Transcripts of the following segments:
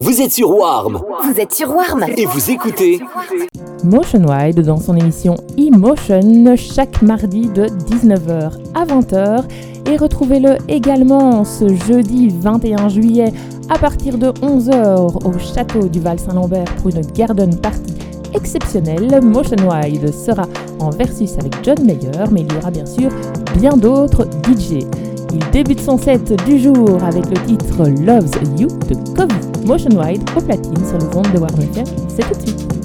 Vous êtes sur Warm Vous êtes sur Warm et vous écoutez Motion Wide dans son émission Emotion chaque mardi de 19h à 20h et retrouvez-le également ce jeudi 21 juillet à partir de 11h au château du Val-Saint-Lambert pour une garden party exceptionnelle. Motion Wide sera en versus avec John Mayer mais il y aura bien sûr bien d'autres DJ. Il débute son set du jour avec le titre Loves You de Covey Motion Wide au platine sur le ondes de Warner C'est tout de suite.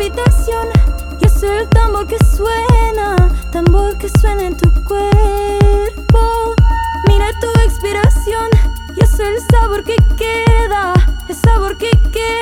Palpitación. Yo soy el tambor que suena, tambor que suena en tu cuerpo. Mira tu expiración, yo soy el sabor que queda, el sabor que queda.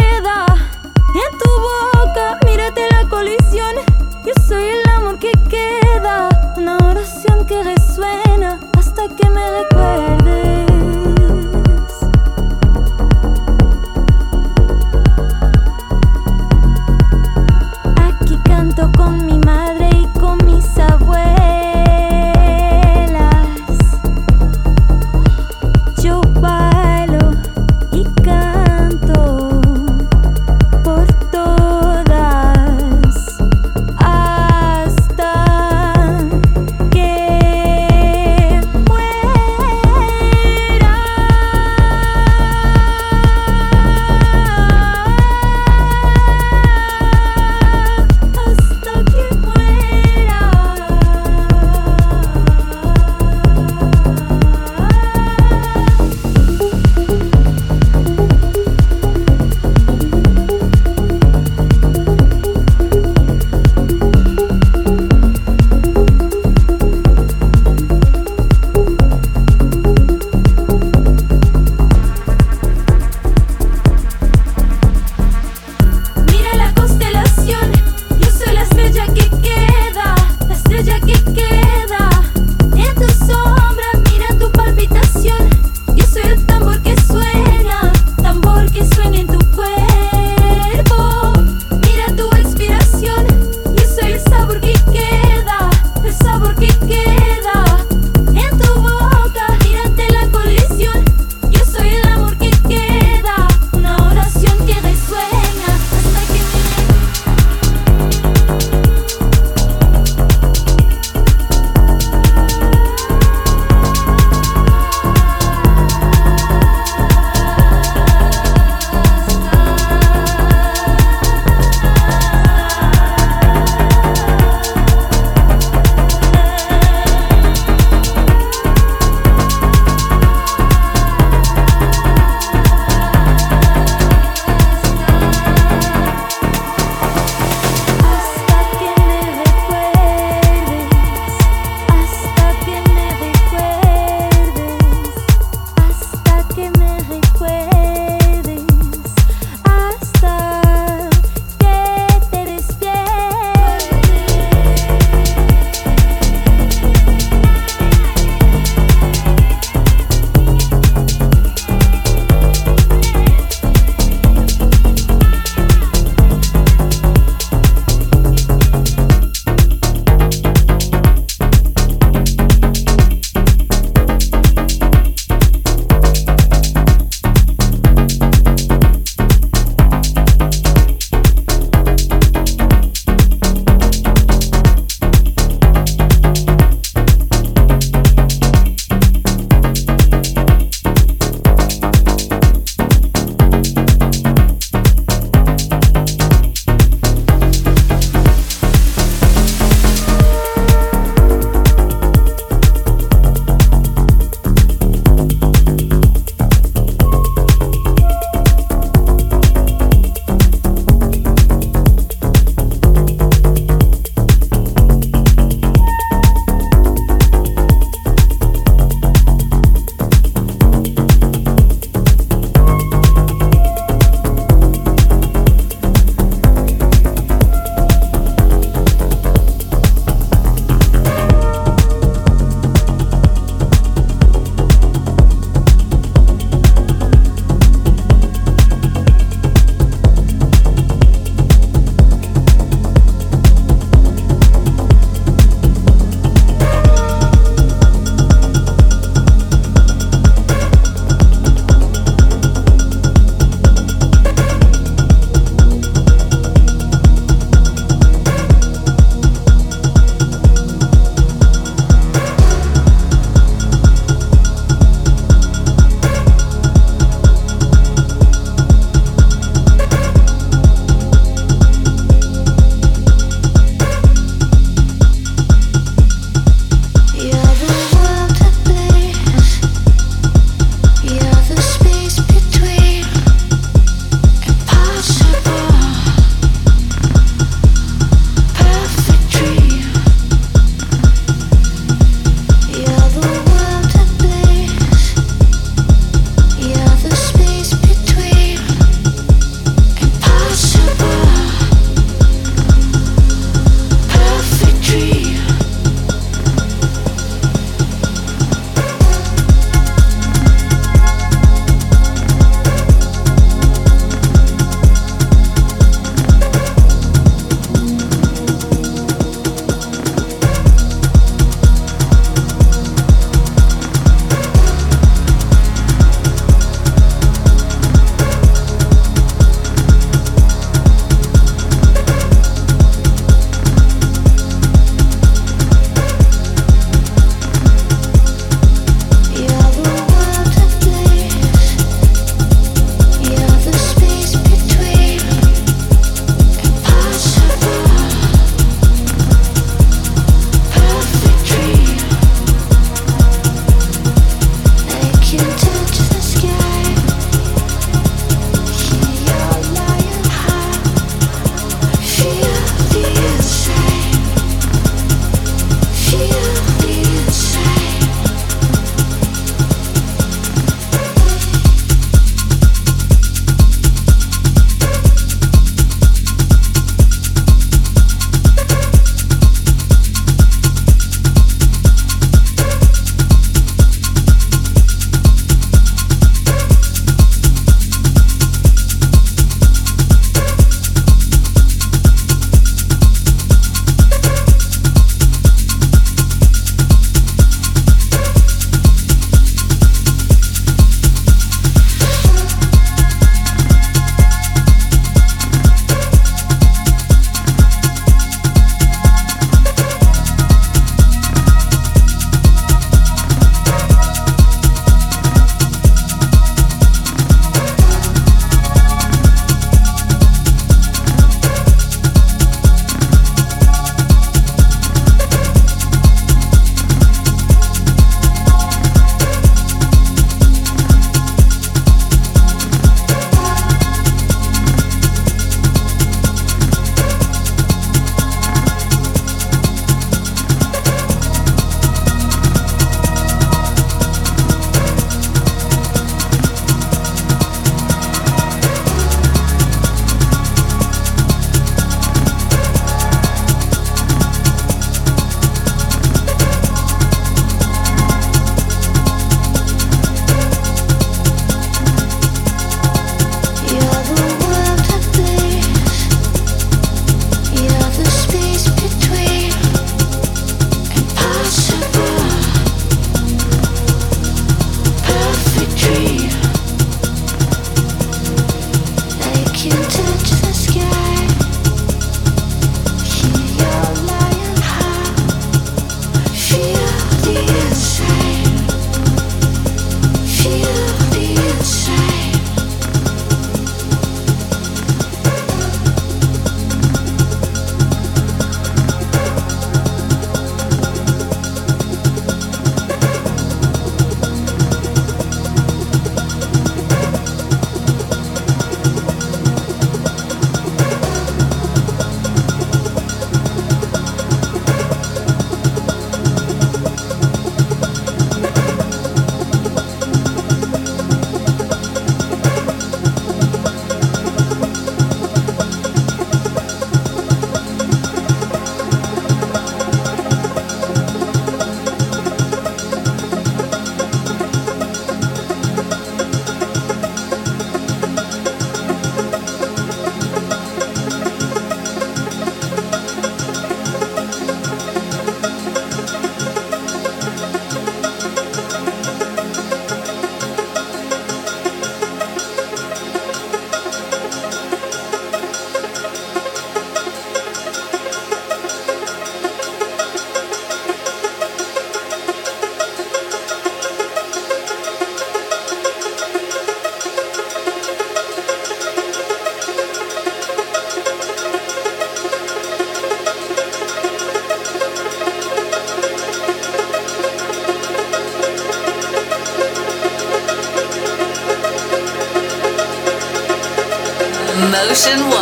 Jason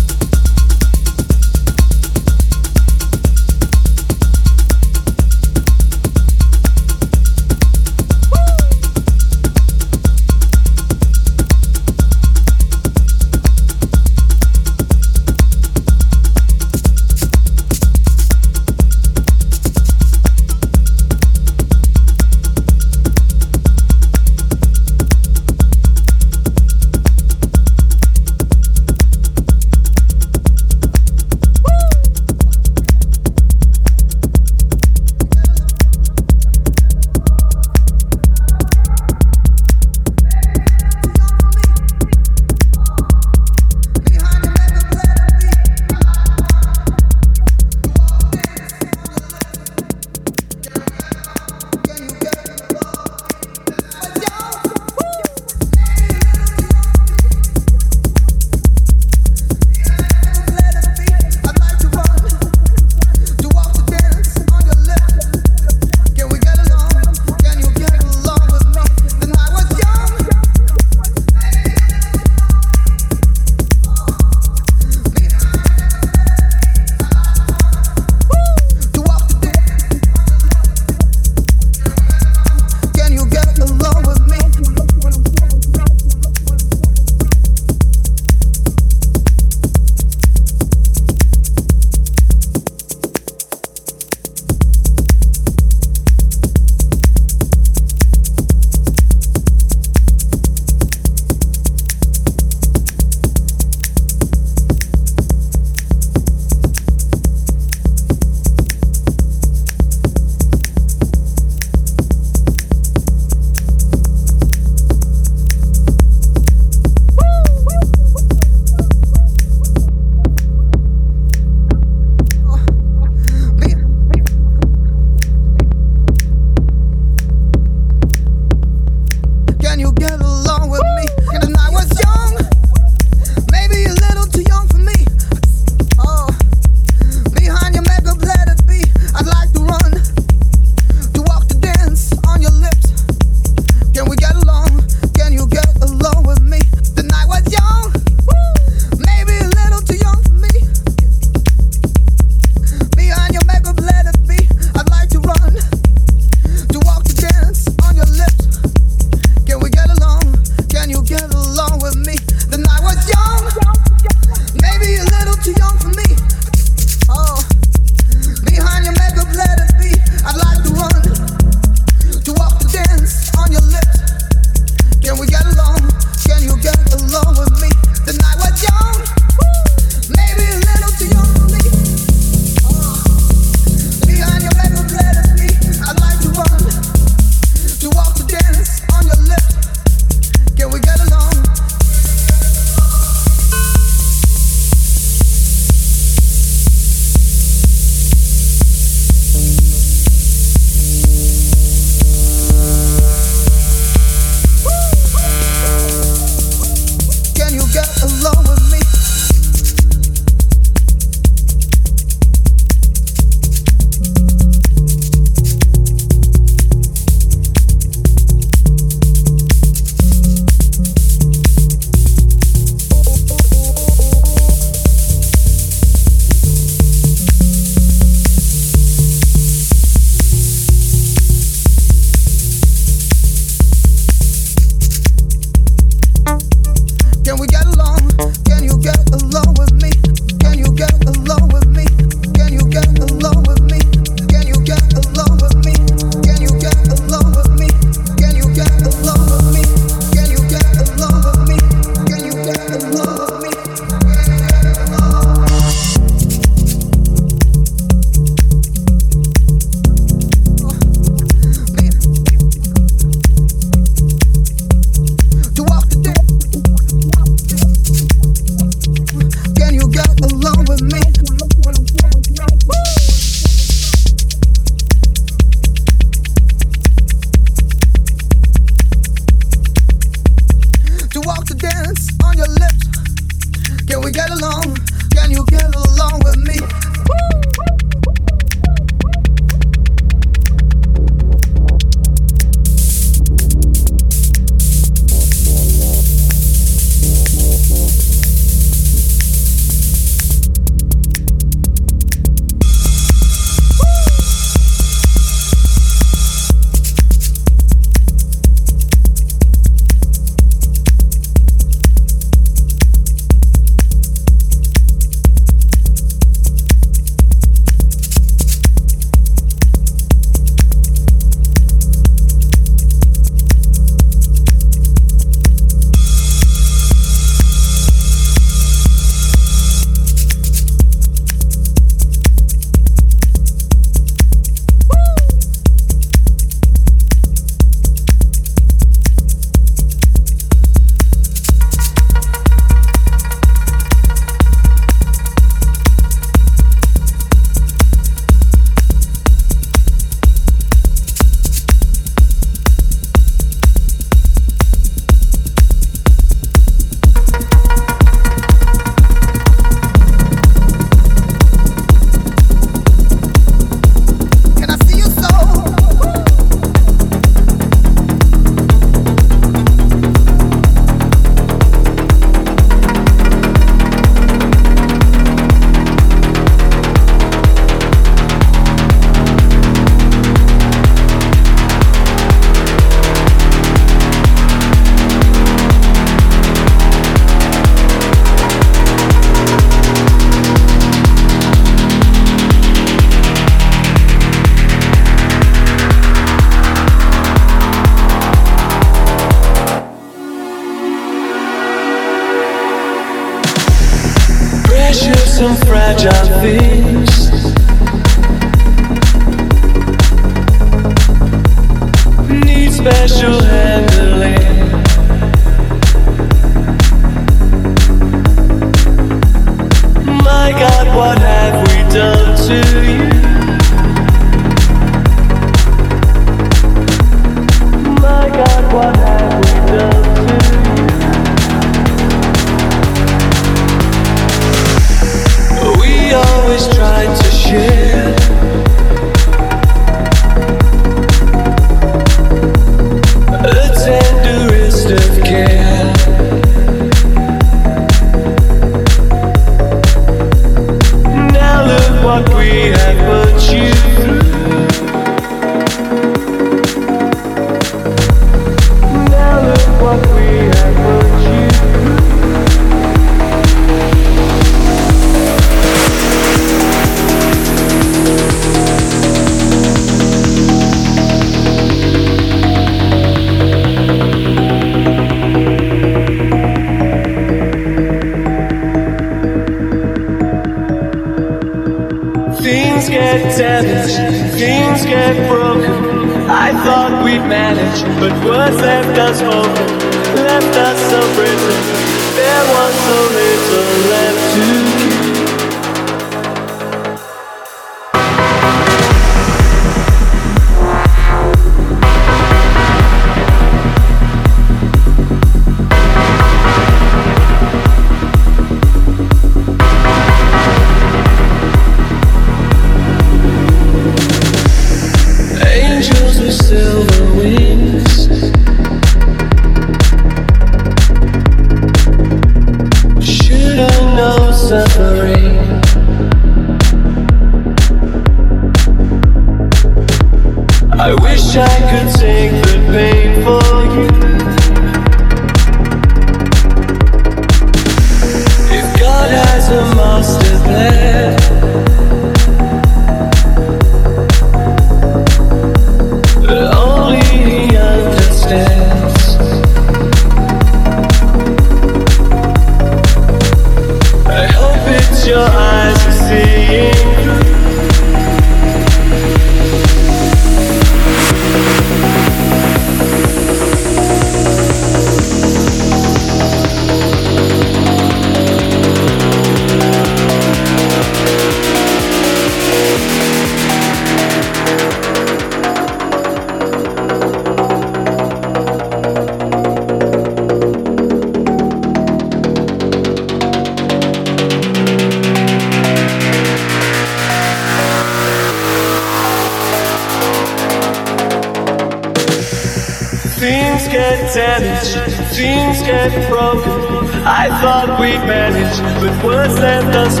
pues lentas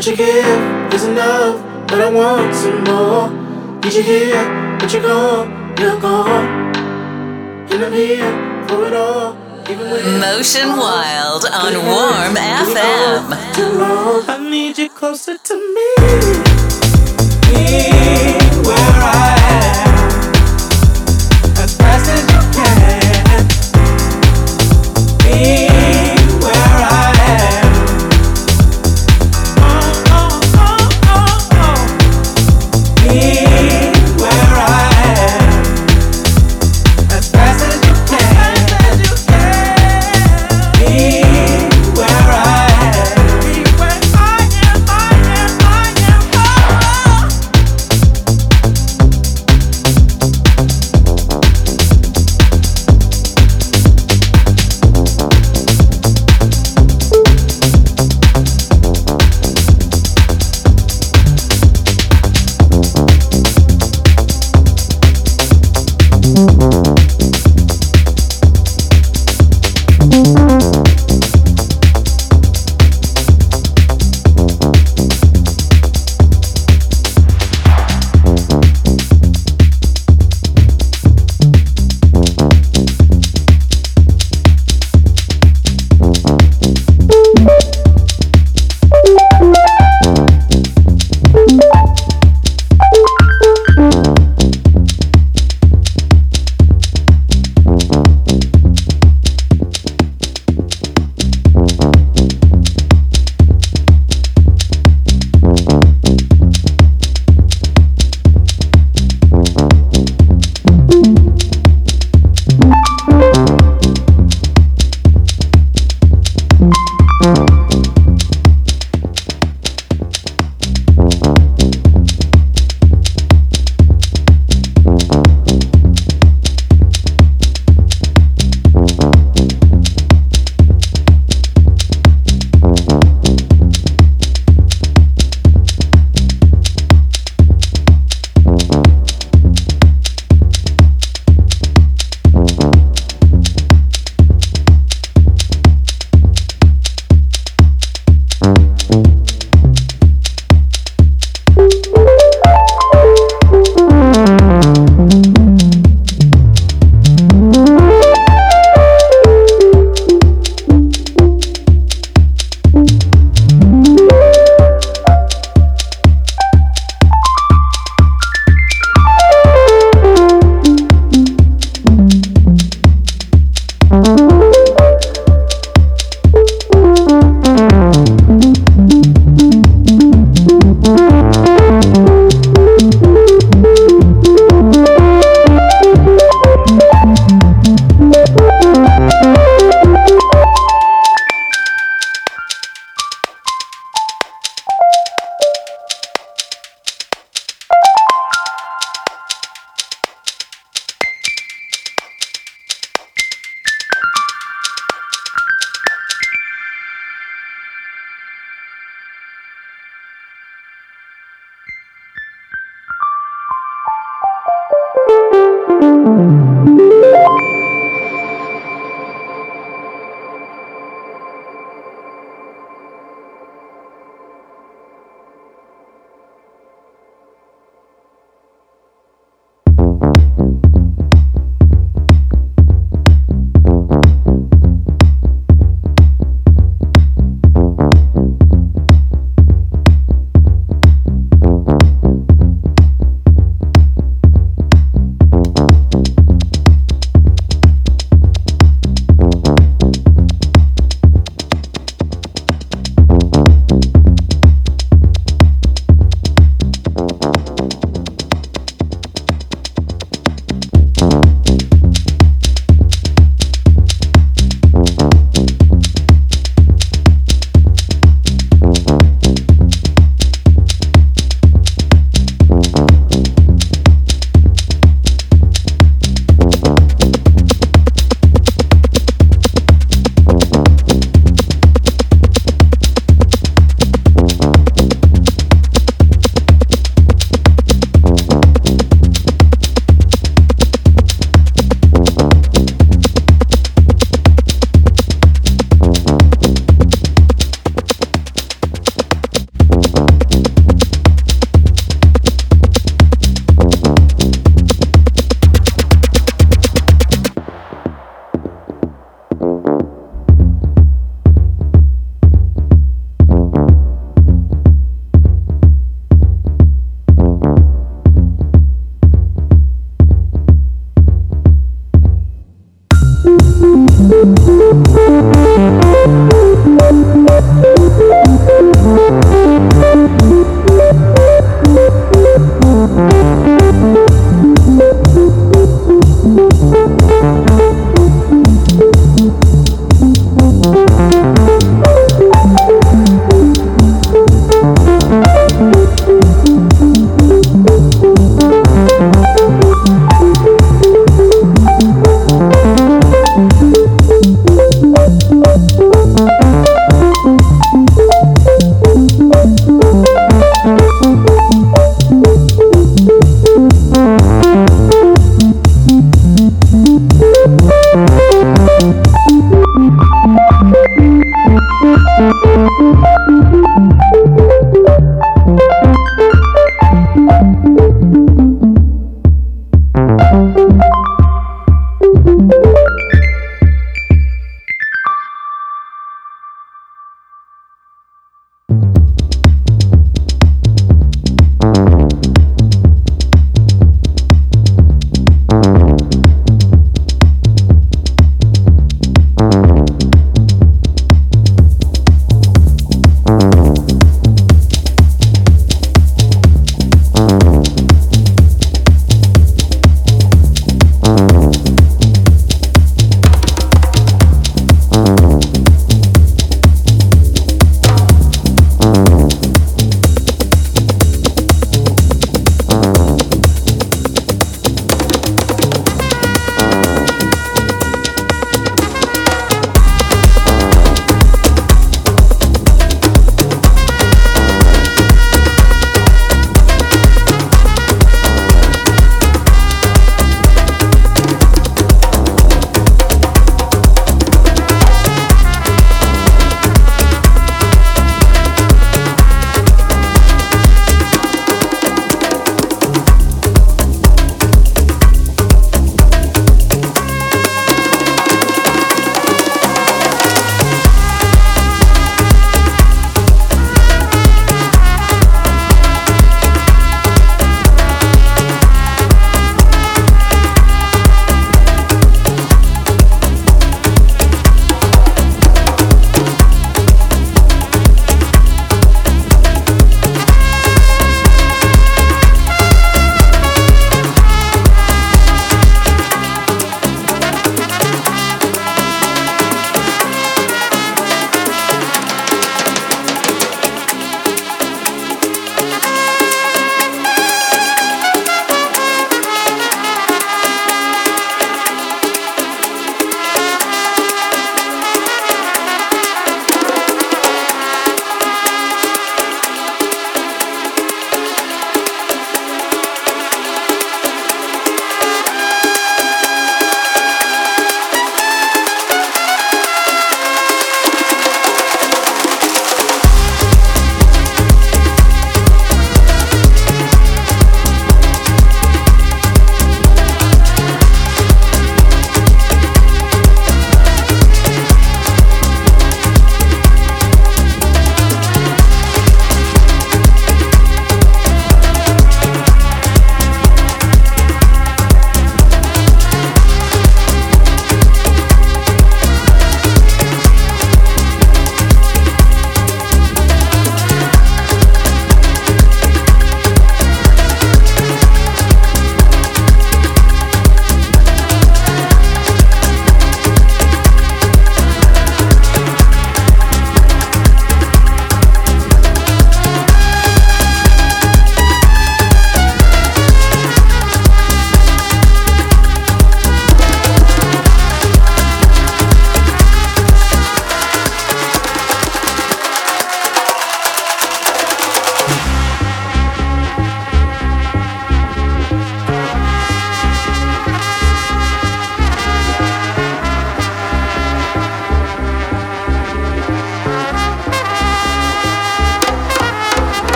What you give is enough, but I want some more. Did you hear? But you're gone, you're gone. And I'm here for it all. Motion Wild on Warm FM. I need you closer to me. Where I am.